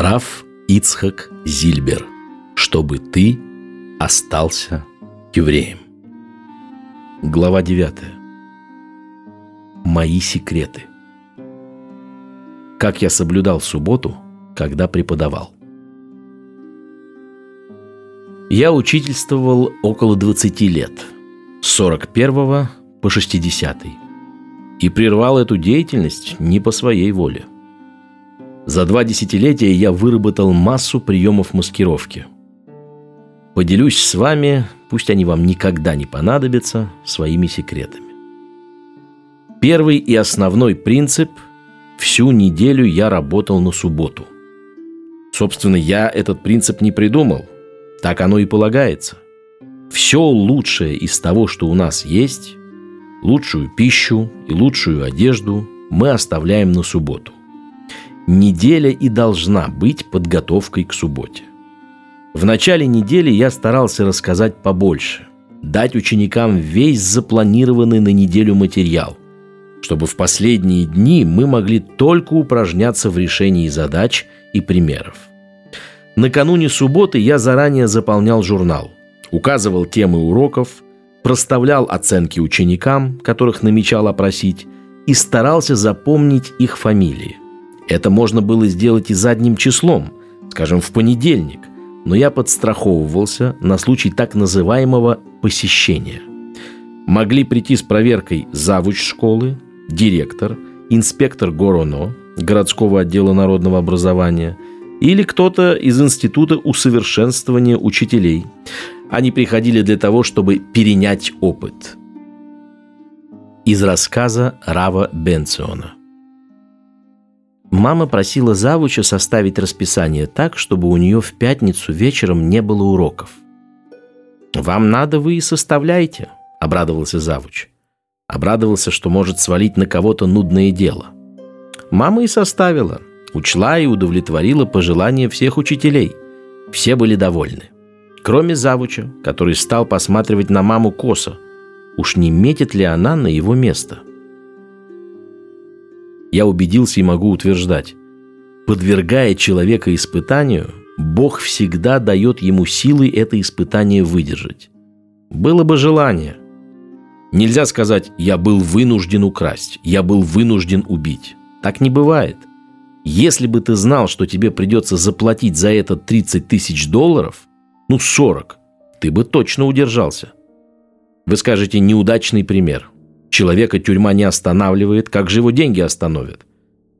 Раф Ицхак Зильбер. Чтобы ты остался евреем. Глава 9. Мои секреты. Как я соблюдал субботу, когда преподавал. Я учительствовал около 20 лет, с 41 по 60 и прервал эту деятельность не по своей воле. За два десятилетия я выработал массу приемов маскировки. Поделюсь с вами, пусть они вам никогда не понадобятся, своими секретами. Первый и основной принцип – всю неделю я работал на субботу. Собственно, я этот принцип не придумал. Так оно и полагается. Все лучшее из того, что у нас есть, лучшую пищу и лучшую одежду мы оставляем на субботу. Неделя и должна быть подготовкой к субботе. В начале недели я старался рассказать побольше, дать ученикам весь запланированный на неделю материал, чтобы в последние дни мы могли только упражняться в решении задач и примеров. Накануне субботы я заранее заполнял журнал, указывал темы уроков, проставлял оценки ученикам, которых намечал опросить, и старался запомнить их фамилии. Это можно было сделать и задним числом, скажем, в понедельник, но я подстраховывался на случай так называемого посещения. Могли прийти с проверкой завуч школы, директор, инспектор ГОРОНО, городского отдела народного образования, или кто-то из Института усовершенствования учителей. Они приходили для того, чтобы перенять опыт. Из рассказа Рава Бенциона. Мама просила завуча составить расписание так, чтобы у нее в пятницу вечером не было уроков. «Вам надо, вы и составляйте», — обрадовался завуч. Обрадовался, что может свалить на кого-то нудное дело. Мама и составила, учла и удовлетворила пожелания всех учителей. Все были довольны. Кроме завуча, который стал посматривать на маму косо. Уж не метит ли она на его место? Я убедился и могу утверждать. Подвергая человека испытанию, Бог всегда дает ему силы это испытание выдержать. Было бы желание – Нельзя сказать «я был вынужден украсть», «я был вынужден убить». Так не бывает. Если бы ты знал, что тебе придется заплатить за это 30 тысяч долларов, ну 40, ты бы точно удержался. Вы скажете «неудачный пример». Человека тюрьма не останавливает, как же его деньги остановят?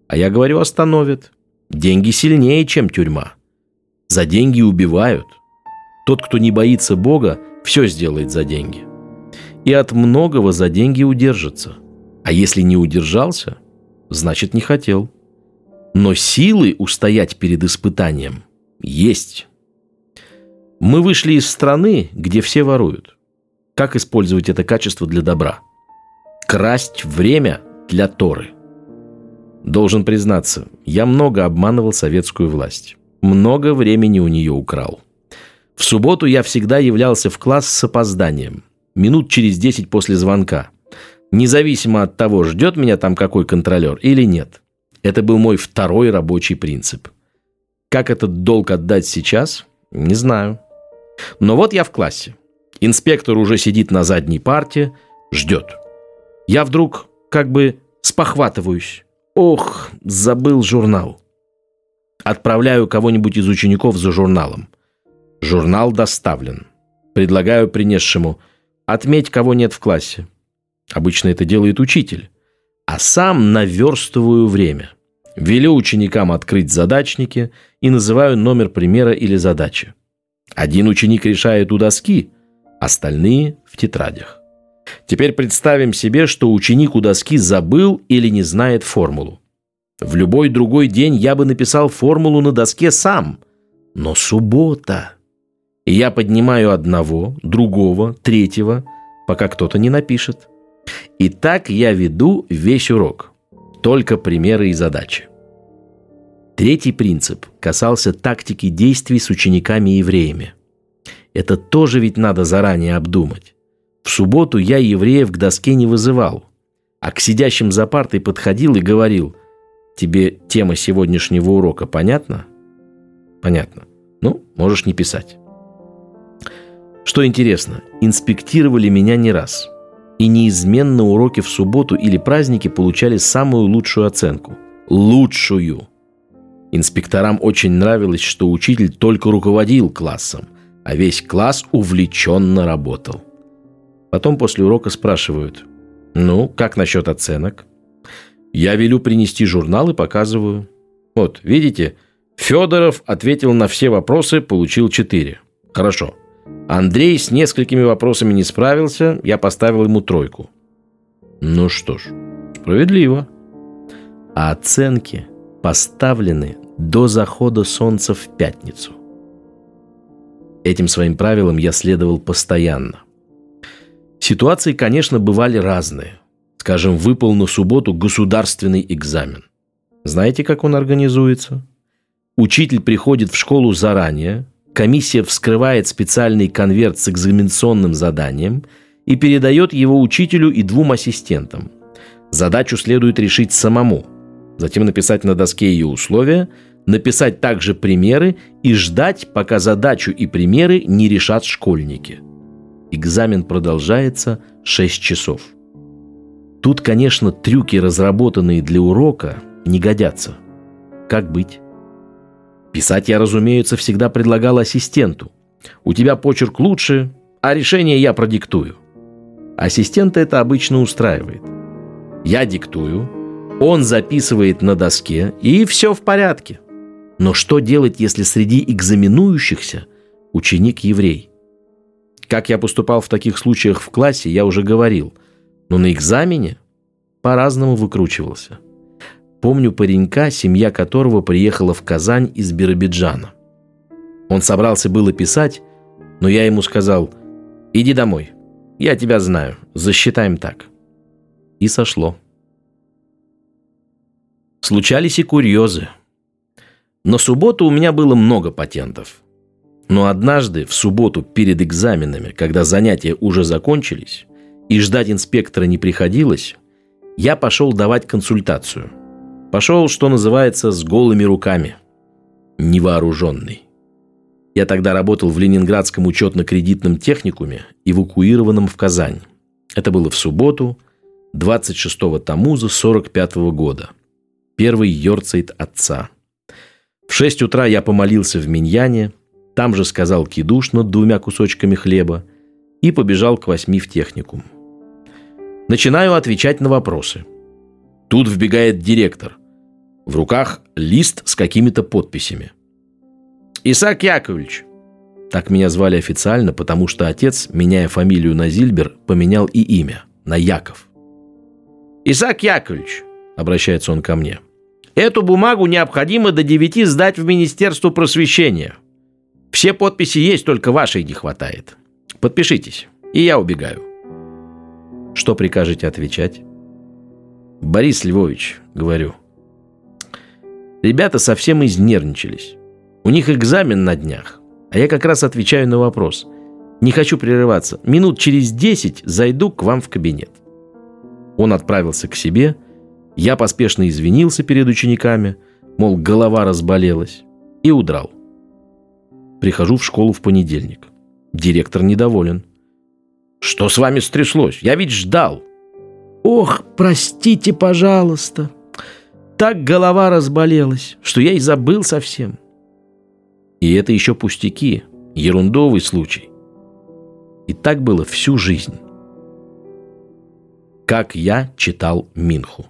А я говорю «остановят». Деньги сильнее, чем тюрьма. За деньги убивают. Тот, кто не боится Бога, все сделает за деньги и от многого за деньги удержится. А если не удержался, значит не хотел. Но силы устоять перед испытанием есть. Мы вышли из страны, где все воруют. Как использовать это качество для добра? Красть время для Торы. Должен признаться, я много обманывал советскую власть. Много времени у нее украл. В субботу я всегда являлся в класс с опозданием минут через 10 после звонка. Независимо от того, ждет меня там какой контролер или нет. Это был мой второй рабочий принцип. Как этот долг отдать сейчас, не знаю. Но вот я в классе. Инспектор уже сидит на задней парте, ждет. Я вдруг как бы спохватываюсь. Ох, забыл журнал. Отправляю кого-нибудь из учеников за журналом. Журнал доставлен. Предлагаю принесшему – Отметь, кого нет в классе. Обычно это делает учитель. А сам наверстываю время. Велю ученикам открыть задачники и называю номер примера или задачи. Один ученик решает у доски, остальные в тетрадях. Теперь представим себе, что ученик у доски забыл или не знает формулу. В любой другой день я бы написал формулу на доске сам. Но суббота. И я поднимаю одного, другого, третьего, пока кто-то не напишет. И так я веду весь урок. Только примеры и задачи. Третий принцип касался тактики действий с учениками-евреями. Это тоже ведь надо заранее обдумать. В субботу я евреев к доске не вызывал, а к сидящим за партой подходил и говорил, «Тебе тема сегодняшнего урока понятна? Понятно. Ну, можешь не писать. Что интересно, инспектировали меня не раз. И неизменно уроки в субботу или праздники получали самую лучшую оценку. Лучшую. Инспекторам очень нравилось, что учитель только руководил классом, а весь класс увлеченно работал. Потом после урока спрашивают, ну, как насчет оценок? Я велю принести журнал и показываю. Вот, видите, Федоров ответил на все вопросы, получил 4. Хорошо. Андрей с несколькими вопросами не справился, я поставил ему тройку. Ну что ж, справедливо. А оценки поставлены до захода солнца в пятницу. Этим своим правилам я следовал постоянно. Ситуации, конечно, бывали разные. Скажем, выпал на субботу государственный экзамен. Знаете, как он организуется? Учитель приходит в школу заранее, комиссия вскрывает специальный конверт с экзаменационным заданием и передает его учителю и двум ассистентам. Задачу следует решить самому, затем написать на доске ее условия, написать также примеры и ждать, пока задачу и примеры не решат школьники – Экзамен продолжается 6 часов. Тут, конечно, трюки, разработанные для урока, не годятся. Как быть? Писать я, разумеется, всегда предлагал ассистенту. У тебя почерк лучше, а решение я продиктую. Ассистента это обычно устраивает. Я диктую, он записывает на доске, и все в порядке. Но что делать, если среди экзаменующихся ученик еврей? Как я поступал в таких случаях в классе, я уже говорил. Но на экзамене по-разному выкручивался. Помню паренька, семья которого приехала в Казань из Биробиджана. Он собрался было писать, но я ему сказал, иди домой, я тебя знаю, засчитаем так. И сошло. Случались и курьезы. На субботу у меня было много патентов – но однажды, в субботу перед экзаменами, когда занятия уже закончились, и ждать инспектора не приходилось, я пошел давать консультацию. Пошел, что называется, с голыми руками. Невооруженный. Я тогда работал в Ленинградском учетно-кредитном техникуме, эвакуированном в Казань. Это было в субботу, 26-го Тамуза 45 -го года. Первый йорцейт отца. В 6 утра я помолился в Миньяне, там же сказал кидуш над двумя кусочками хлеба и побежал к восьми в техникум. Начинаю отвечать на вопросы. Тут вбегает директор. В руках лист с какими-то подписями. «Исаак Яковлевич!» Так меня звали официально, потому что отец, меняя фамилию на Зильбер, поменял и имя на Яков. «Исаак Яковлевич!» – обращается он ко мне. «Эту бумагу необходимо до девяти сдать в Министерство просвещения – все подписи есть, только вашей не хватает. Подпишитесь, и я убегаю. Что прикажете отвечать? Борис Львович, говорю. Ребята совсем изнервничались. У них экзамен на днях, а я как раз отвечаю на вопрос. Не хочу прерываться. Минут через десять зайду к вам в кабинет. Он отправился к себе. Я поспешно извинился перед учениками, мол, голова разболелась, и удрал. Прихожу в школу в понедельник. Директор недоволен. «Что с вами стряслось? Я ведь ждал!» «Ох, простите, пожалуйста!» Так голова разболелась, что я и забыл совсем. И это еще пустяки, ерундовый случай. И так было всю жизнь. Как я читал Минху.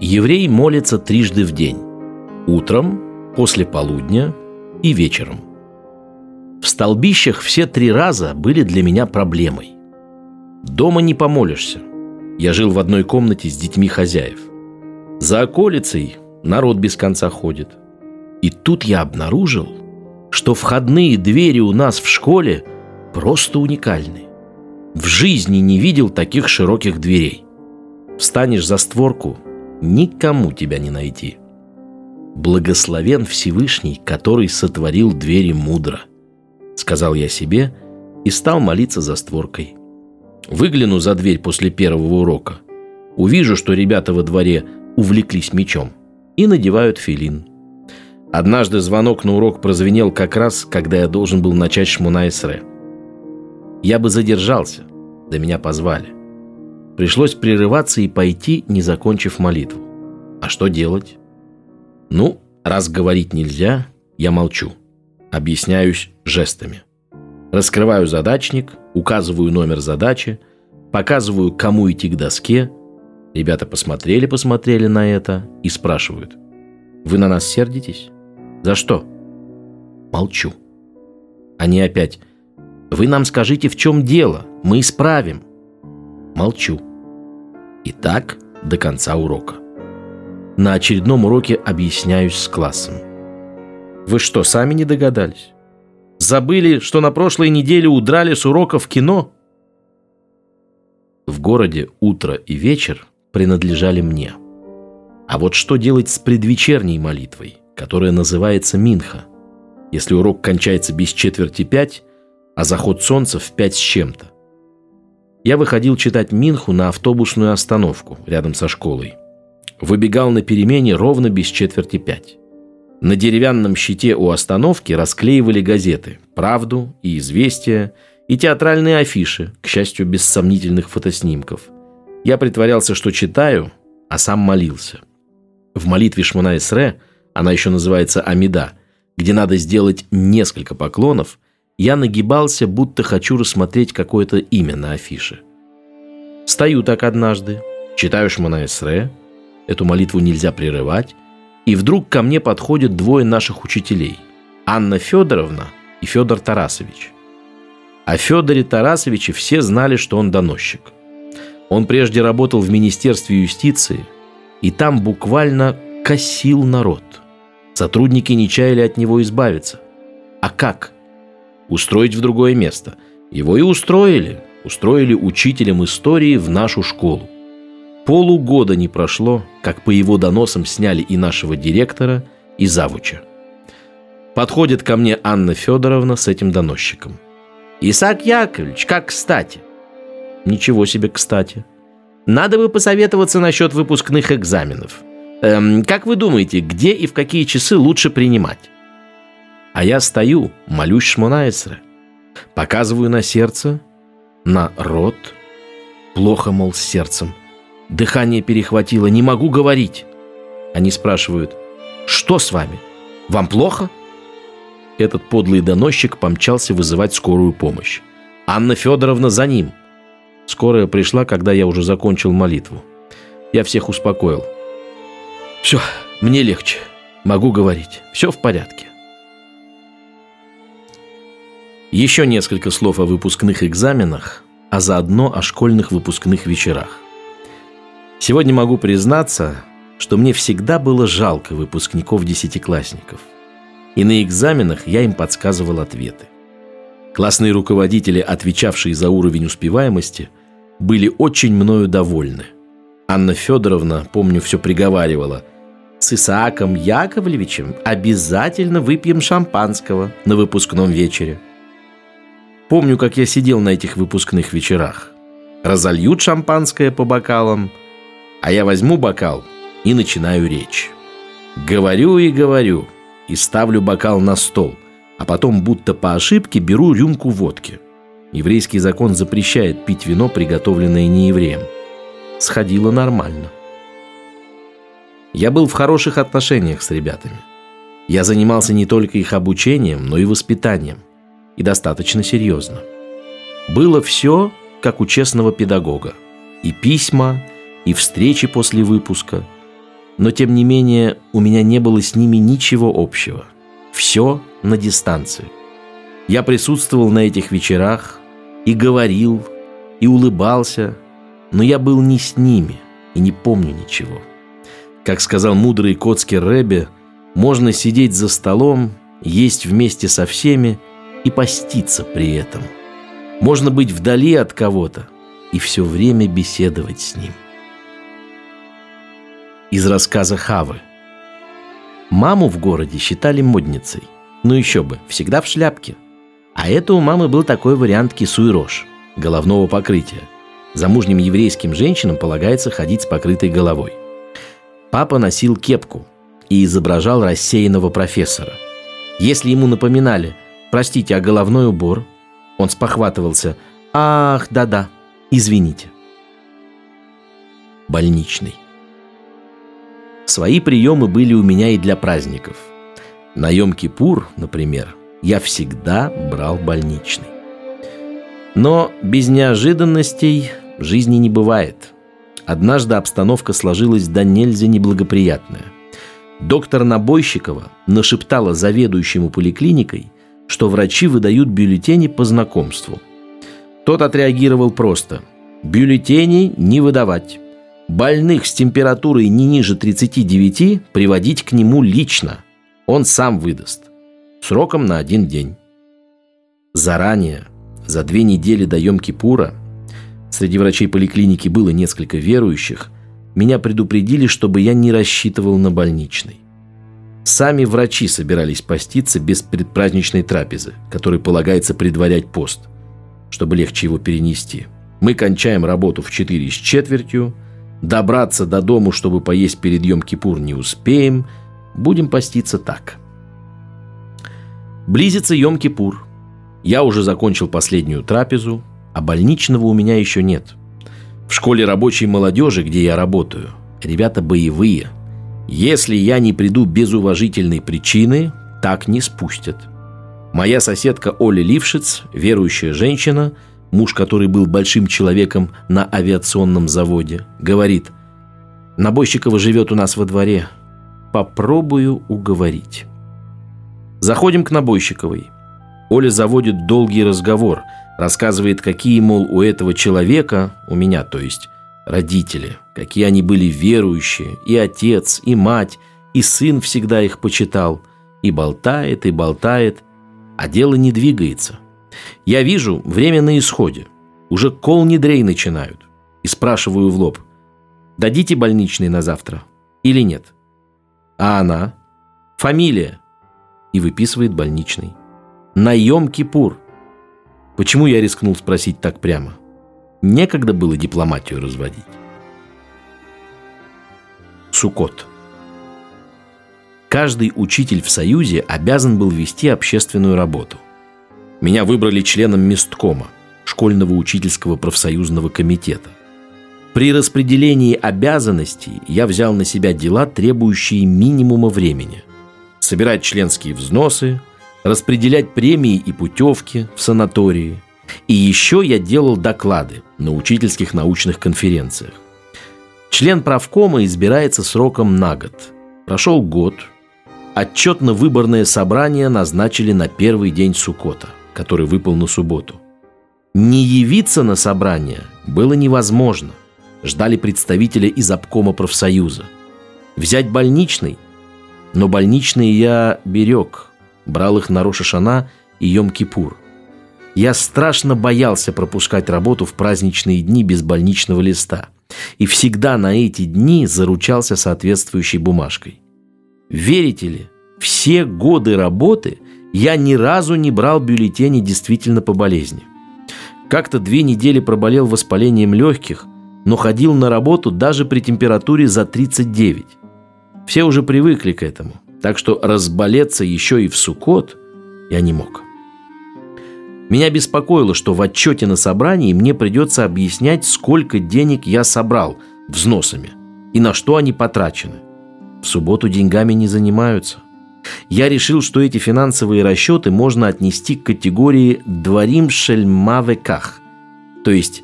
Еврей молится трижды в день. Утром, после полудня и вечером. В столбищах все три раза были для меня проблемой. Дома не помолишься. Я жил в одной комнате с детьми хозяев. За околицей народ без конца ходит. И тут я обнаружил, что входные двери у нас в школе просто уникальны. В жизни не видел таких широких дверей. Встанешь за створку, никому тебя не найти. «Благословен Всевышний, который сотворил двери мудро», — сказал я себе и стал молиться за створкой. Выгляну за дверь после первого урока. Увижу, что ребята во дворе увлеклись мечом и надевают филин. Однажды звонок на урок прозвенел как раз, когда я должен был начать Шмуна Исре. Я бы задержался, да меня позвали. Пришлось прерываться и пойти, не закончив молитву. А что делать? Ну, раз говорить нельзя, я молчу. Объясняюсь жестами. Раскрываю задачник, указываю номер задачи, показываю, кому идти к доске. Ребята посмотрели-посмотрели на это и спрашивают. «Вы на нас сердитесь? За что?» Молчу. Они опять. «Вы нам скажите, в чем дело? Мы исправим». Молчу. И так до конца урока. На очередном уроке объясняюсь с классом. Вы что, сами не догадались? Забыли, что на прошлой неделе удрали с урока в кино? В городе утро и вечер принадлежали мне. А вот что делать с предвечерней молитвой, которая называется Минха, если урок кончается без четверти пять, а заход солнца в пять с чем-то? Я выходил читать Минху на автобусную остановку рядом со школой. Выбегал на перемене ровно без четверти пять. На деревянном щите у остановки расклеивали газеты «Правду» и «Известия» и театральные афиши, к счастью, без сомнительных фотоснимков. Я притворялся, что читаю, а сам молился. В молитве Шмуна Исре, она еще называется Амида, где надо сделать несколько поклонов – я нагибался, будто хочу рассмотреть какое-то имя на афише. Стою так однажды, читаю Шмана Эсре, эту молитву нельзя прерывать, и вдруг ко мне подходят двое наших учителей – Анна Федоровна и Федор Тарасович. О Федоре Тарасовиче все знали, что он доносчик. Он прежде работал в Министерстве юстиции, и там буквально косил народ. Сотрудники не чаяли от него избавиться. А как – устроить в другое место. Его и устроили. Устроили учителем истории в нашу школу. Полугода не прошло, как по его доносам сняли и нашего директора, и завуча. Подходит ко мне Анна Федоровна с этим доносчиком. «Исаак Яковлевич, как кстати!» «Ничего себе кстати!» «Надо бы посоветоваться насчет выпускных экзаменов. Эм, как вы думаете, где и в какие часы лучше принимать?» А я стою, молюсь Шмонаэсре. Показываю на сердце, на рот. Плохо, мол, с сердцем. Дыхание перехватило, не могу говорить. Они спрашивают, что с вами? Вам плохо? Этот подлый доносчик помчался вызывать скорую помощь. Анна Федоровна за ним. Скорая пришла, когда я уже закончил молитву. Я всех успокоил. Все, мне легче. Могу говорить. Все в порядке. Еще несколько слов о выпускных экзаменах, а заодно о школьных выпускных вечерах. Сегодня могу признаться, что мне всегда было жалко выпускников-десятиклассников. И на экзаменах я им подсказывал ответы. Классные руководители, отвечавшие за уровень успеваемости, были очень мною довольны. Анна Федоровна, помню, все приговаривала. С Исааком Яковлевичем обязательно выпьем шампанского на выпускном вечере. Помню, как я сидел на этих выпускных вечерах. Разольют шампанское по бокалам, а я возьму бокал и начинаю речь. Говорю и говорю, и ставлю бокал на стол, а потом будто по ошибке беру рюмку водки. Еврейский закон запрещает пить вино, приготовленное неевреем. Сходило нормально. Я был в хороших отношениях с ребятами. Я занимался не только их обучением, но и воспитанием и достаточно серьезно. Было все, как у честного педагога. И письма, и встречи после выпуска. Но, тем не менее, у меня не было с ними ничего общего. Все на дистанции. Я присутствовал на этих вечерах и говорил, и улыбался, но я был не с ними и не помню ничего. Как сказал мудрый Коцкий Рэбе, можно сидеть за столом, есть вместе со всеми – и поститься при этом. Можно быть вдали от кого-то и все время беседовать с ним. Из рассказа Хавы. Маму в городе считали модницей. Ну еще бы, всегда в шляпке. А это у мамы был такой вариант кисуй-рожь, головного покрытия. Замужним еврейским женщинам полагается ходить с покрытой головой. Папа носил кепку. и изображал рассеянного профессора. Если ему напоминали «Простите, а головной убор?» Он спохватывался «Ах, да-да, извините». Больничный. Свои приемы были у меня и для праздников. На Йом-Кипур, например, я всегда брал больничный. Но без неожиданностей жизни не бывает. Однажды обстановка сложилась до нельзя неблагоприятная. Доктор Набойщикова нашептала заведующему поликлиникой, что врачи выдают бюллетени по знакомству. Тот отреагировал просто «Бюллетени не выдавать. Больных с температурой не ниже 39 приводить к нему лично. Он сам выдаст. Сроком на один день». Заранее, за две недели до Йом-Кипура, среди врачей поликлиники было несколько верующих, меня предупредили, чтобы я не рассчитывал на больничный. Сами врачи собирались поститься без предпраздничной трапезы, которой полагается предварять пост, чтобы легче его перенести. Мы кончаем работу в 4 с четвертью, добраться до дому, чтобы поесть перед Йом-Кипур не успеем, будем поститься так. Близится Йом-Кипур. Я уже закончил последнюю трапезу, а больничного у меня еще нет – в школе рабочей молодежи, где я работаю, ребята боевые. Если я не приду без уважительной причины, так не спустят. Моя соседка Оля Лившиц, верующая женщина, муж которой был большим человеком на авиационном заводе, говорит, «Набойщикова живет у нас во дворе. Попробую уговорить». Заходим к Набойщиковой. Оля заводит долгий разговор – Рассказывает, какие, мол, у этого человека, у меня, то есть, родители, какие они были верующие, и отец, и мать, и сын всегда их почитал, и болтает, и болтает, а дело не двигается. Я вижу, время на исходе. Уже кол не дрей начинают. И спрашиваю в лоб, дадите больничный на завтра или нет? А она? Фамилия. И выписывает больничный. Наем Кипур – Почему я рискнул спросить так прямо? Некогда было дипломатию разводить. Сукот. Каждый учитель в Союзе обязан был вести общественную работу. Меня выбрали членом месткома, школьного учительского профсоюзного комитета. При распределении обязанностей я взял на себя дела, требующие минимума времени. Собирать членские взносы – распределять премии и путевки в санатории. И еще я делал доклады на учительских научных конференциях. Член правкома избирается сроком на год. Прошел год. Отчетно-выборное собрание назначили на первый день Сукота, который выпал на субботу. Не явиться на собрание было невозможно. Ждали представителя из обкома профсоюза. Взять больничный? Но больничный я берег – брал их на Рошашана и Йом-Кипур. Я страшно боялся пропускать работу в праздничные дни без больничного листа и всегда на эти дни заручался соответствующей бумажкой. Верите ли, все годы работы я ни разу не брал бюллетени действительно по болезни. Как-то две недели проболел воспалением легких, но ходил на работу даже при температуре за 39. Все уже привыкли к этому – так что разболеться еще и в Сукот я не мог. Меня беспокоило, что в отчете на собрании мне придется объяснять, сколько денег я собрал взносами и на что они потрачены. В субботу деньгами не занимаются. Я решил, что эти финансовые расчеты можно отнести к категории «дворим шельмавеках», то есть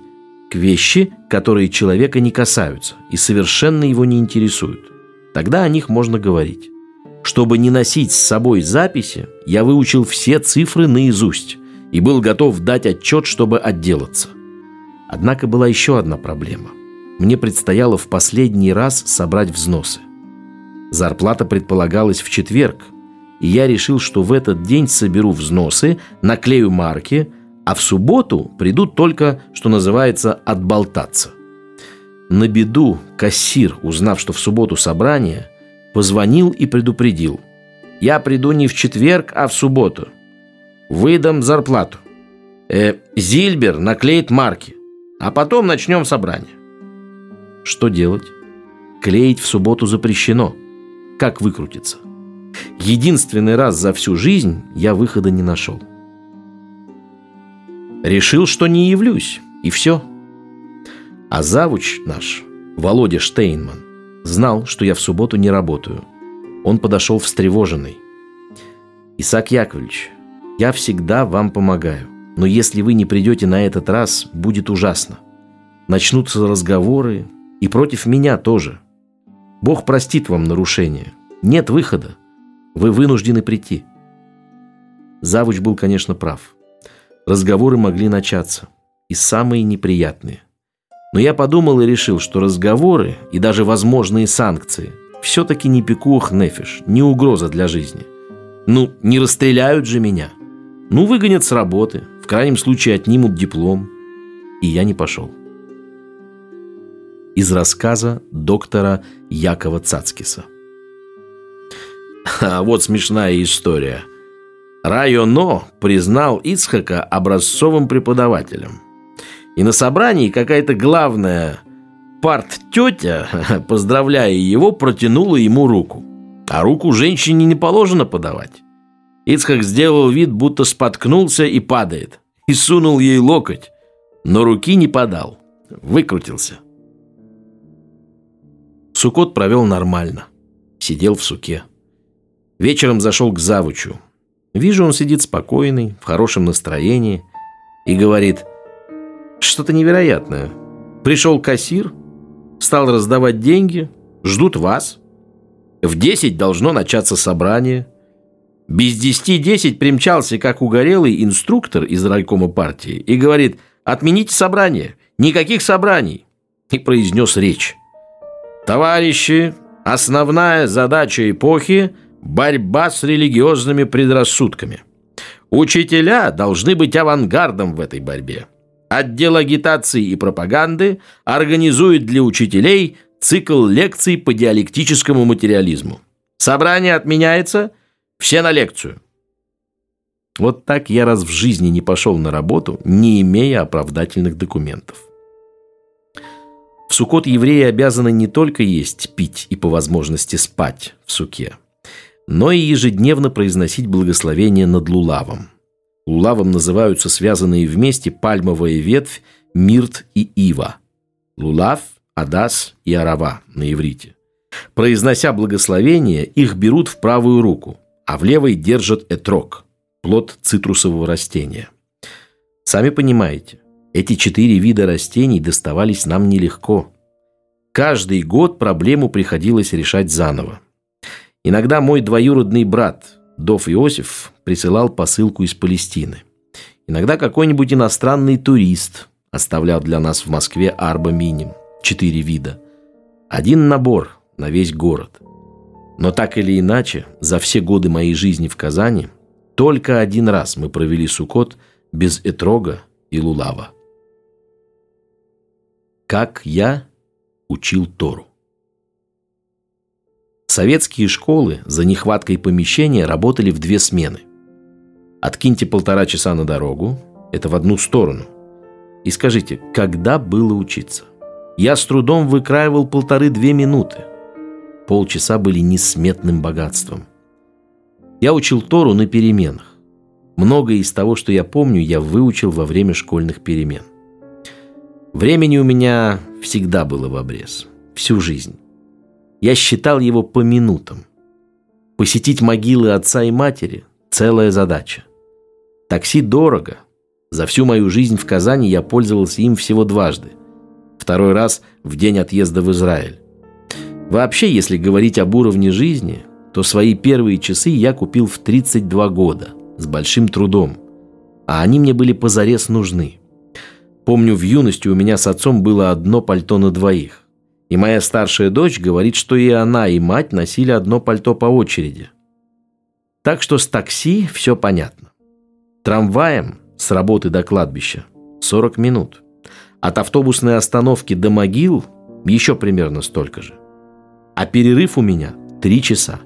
к вещи, которые человека не касаются и совершенно его не интересуют. Тогда о них можно говорить. Чтобы не носить с собой записи, я выучил все цифры наизусть и был готов дать отчет, чтобы отделаться. Однако была еще одна проблема. Мне предстояло в последний раз собрать взносы. Зарплата предполагалась в четверг, и я решил, что в этот день соберу взносы, наклею марки, а в субботу придут только, что называется, отболтаться. На беду кассир, узнав, что в субботу собрание, Позвонил и предупредил. «Я приду не в четверг, а в субботу. Выдам зарплату. Э, Зильбер наклеит марки, а потом начнем собрание». Что делать? Клеить в субботу запрещено. Как выкрутиться? Единственный раз за всю жизнь я выхода не нашел. Решил, что не явлюсь, и все. А завуч наш, Володя Штейнман, знал, что я в субботу не работаю. Он подошел встревоженный. «Исаак Яковлевич, я всегда вам помогаю, но если вы не придете на этот раз, будет ужасно. Начнутся разговоры, и против меня тоже. Бог простит вам нарушение. Нет выхода. Вы вынуждены прийти». Завуч был, конечно, прав. Разговоры могли начаться, и самые неприятные. Но я подумал и решил, что разговоры и даже возможные санкции все-таки не пикух нефиш, не угроза для жизни. Ну, не расстреляют же меня. Ну, выгонят с работы, в крайнем случае отнимут диплом. И я не пошел. Из рассказа доктора Якова Цацкиса. А вот смешная история – Районо признал Ицхака образцовым преподавателем. И на собрании какая-то главная парт-тетя, поздравляя его, протянула ему руку. А руку женщине не положено подавать. Ицхак сделал вид, будто споткнулся и падает. И сунул ей локоть, но руки не подал. Выкрутился. Сукот провел нормально. Сидел в суке. Вечером зашел к завучу. Вижу, он сидит спокойный, в хорошем настроении и говорит, что-то невероятное. Пришел кассир, стал раздавать деньги, ждут вас. В 10 должно начаться собрание. Без десяти десять примчался, как угорелый инструктор из райкома партии и говорит, отмените собрание, никаких собраний. И произнес речь. Товарищи, основная задача эпохи – борьба с религиозными предрассудками. Учителя должны быть авангардом в этой борьбе. Отдел агитации и пропаганды организует для учителей цикл лекций по диалектическому материализму. Собрание отменяется, все на лекцию. Вот так я раз в жизни не пошел на работу, не имея оправдательных документов. В Сукот евреи обязаны не только есть, пить и по возможности спать в суке – но и ежедневно произносить благословение над лулавом. Лулавом называются связанные вместе пальмовая ветвь, мирт и ива. Лулав, адас и арава на иврите. Произнося благословение, их берут в правую руку, а в левой держат этрок – плод цитрусового растения. Сами понимаете, эти четыре вида растений доставались нам нелегко. Каждый год проблему приходилось решать заново. Иногда мой двоюродный брат, Дов Иосиф, присылал посылку из Палестины. Иногда какой-нибудь иностранный турист оставлял для нас в Москве арба миним, четыре вида. Один набор на весь город. Но так или иначе, за все годы моей жизни в Казани только один раз мы провели Сукот без Этрога и Лулава. Как я учил Тору. Советские школы за нехваткой помещения работали в две смены. Откиньте полтора часа на дорогу, это в одну сторону. И скажите, когда было учиться? Я с трудом выкраивал полторы-две минуты. Полчаса были несметным богатством. Я учил Тору на переменах. Многое из того, что я помню, я выучил во время школьных перемен. Времени у меня всегда было в обрез. Всю жизнь. Я считал его по минутам. Посетить могилы отца и матери – целая задача. Такси дорого. За всю мою жизнь в Казани я пользовался им всего дважды. Второй раз в день отъезда в Израиль. Вообще, если говорить об уровне жизни, то свои первые часы я купил в 32 года, с большим трудом. А они мне были позарез нужны. Помню, в юности у меня с отцом было одно пальто на двоих. И моя старшая дочь говорит, что и она, и мать носили одно пальто по очереди. Так что с такси все понятно. Трамваем с работы до кладбища 40 минут. От автобусной остановки до могил еще примерно столько же. А перерыв у меня 3 часа.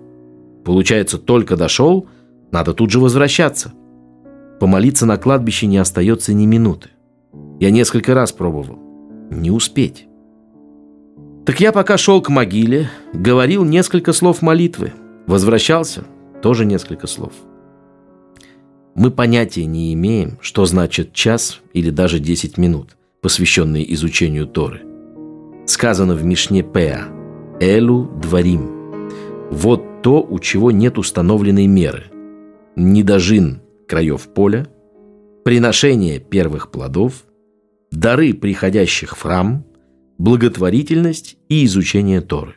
Получается, только дошел, надо тут же возвращаться. Помолиться на кладбище не остается ни минуты. Я несколько раз пробовал. Не успеть. Так я пока шел к могиле, говорил несколько слов молитвы. Возвращался, тоже несколько слов. Мы понятия не имеем, что значит час или даже 10 минут, посвященные изучению Торы. Сказано в Мишне Пеа «Элу дворим». Вот то, у чего нет установленной меры. Недожин краев поля, приношение первых плодов, дары приходящих в храм, благотворительность и изучение Торы.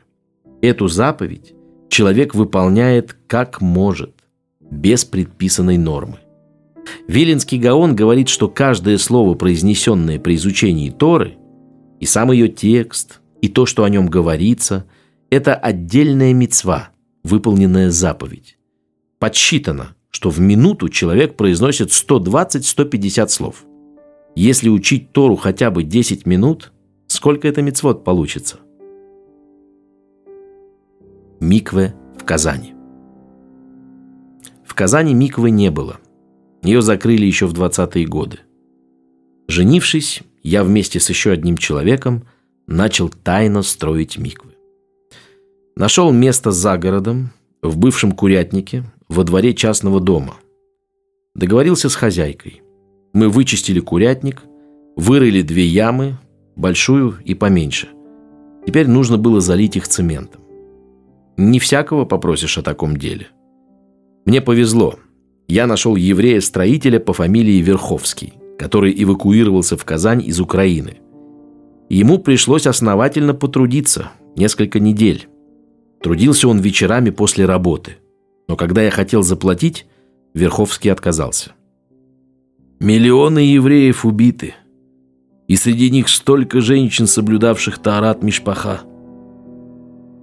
Эту заповедь человек выполняет как может, без предписанной нормы. Виленский Гаон говорит, что каждое слово, произнесенное при изучении Торы, и сам ее текст, и то, что о нем говорится, это отдельная мецва, выполненная заповедь. Подсчитано, что в минуту человек произносит 120-150 слов. Если учить Тору хотя бы 10 минут, сколько это мецвод получится? Микве в Казани. В Казани миквы не было. Ее закрыли еще в 20-е годы. Женившись, я вместе с еще одним человеком начал тайно строить миквы. Нашел место за городом, в бывшем курятнике, во дворе частного дома. Договорился с хозяйкой. Мы вычистили курятник, вырыли две ямы, большую и поменьше. Теперь нужно было залить их цементом. Не всякого попросишь о таком деле. Мне повезло. Я нашел еврея-строителя по фамилии Верховский, который эвакуировался в Казань из Украины. Ему пришлось основательно потрудиться, несколько недель. Трудился он вечерами после работы – но когда я хотел заплатить, Верховский отказался. Миллионы евреев убиты, и среди них столько женщин, соблюдавших Таарат Мишпаха.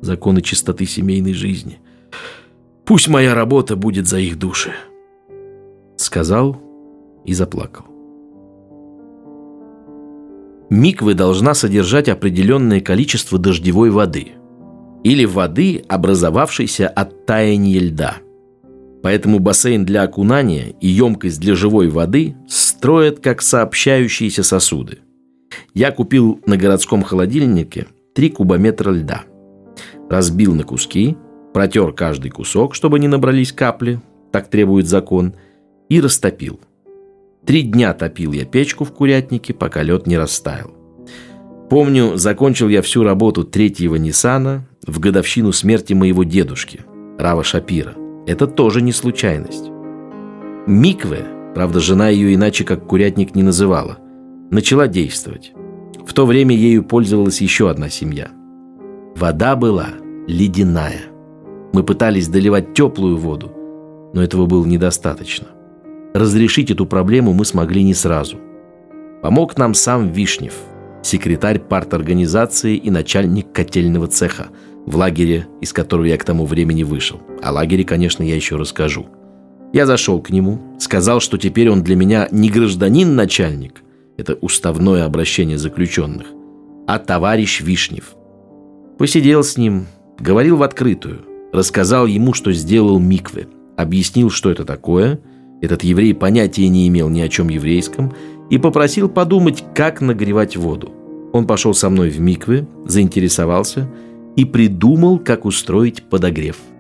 Законы чистоты семейной жизни. Пусть моя работа будет за их души. Сказал и заплакал. Миквы должна содержать определенное количество дождевой воды – или воды, образовавшейся от таяния льда. Поэтому бассейн для окунания и емкость для живой воды строят как сообщающиеся сосуды. Я купил на городском холодильнике 3 кубометра льда. Разбил на куски, протер каждый кусок, чтобы не набрались капли, так требует закон, и растопил. Три дня топил я печку в курятнике, пока лед не растаял. Помню, закончил я всю работу третьего Ниссана в годовщину смерти моего дедушки, Рава Шапира. Это тоже не случайность. Микве, правда, жена ее иначе как курятник не называла, начала действовать. В то время ею пользовалась еще одна семья. Вода была ледяная. Мы пытались доливать теплую воду, но этого было недостаточно. Разрешить эту проблему мы смогли не сразу. Помог нам сам Вишнев – секретарь парторганизации и начальник котельного цеха в лагере, из которого я к тому времени вышел. О лагере, конечно, я еще расскажу. Я зашел к нему, сказал, что теперь он для меня не гражданин-начальник, это уставное обращение заключенных, а товарищ Вишнев. Посидел с ним, говорил в открытую, рассказал ему, что сделал Микве, объяснил, что это такое, этот еврей понятия не имел ни о чем еврейском, и попросил подумать, как нагревать воду. Он пошел со мной в миквы, заинтересовался и придумал, как устроить подогрев –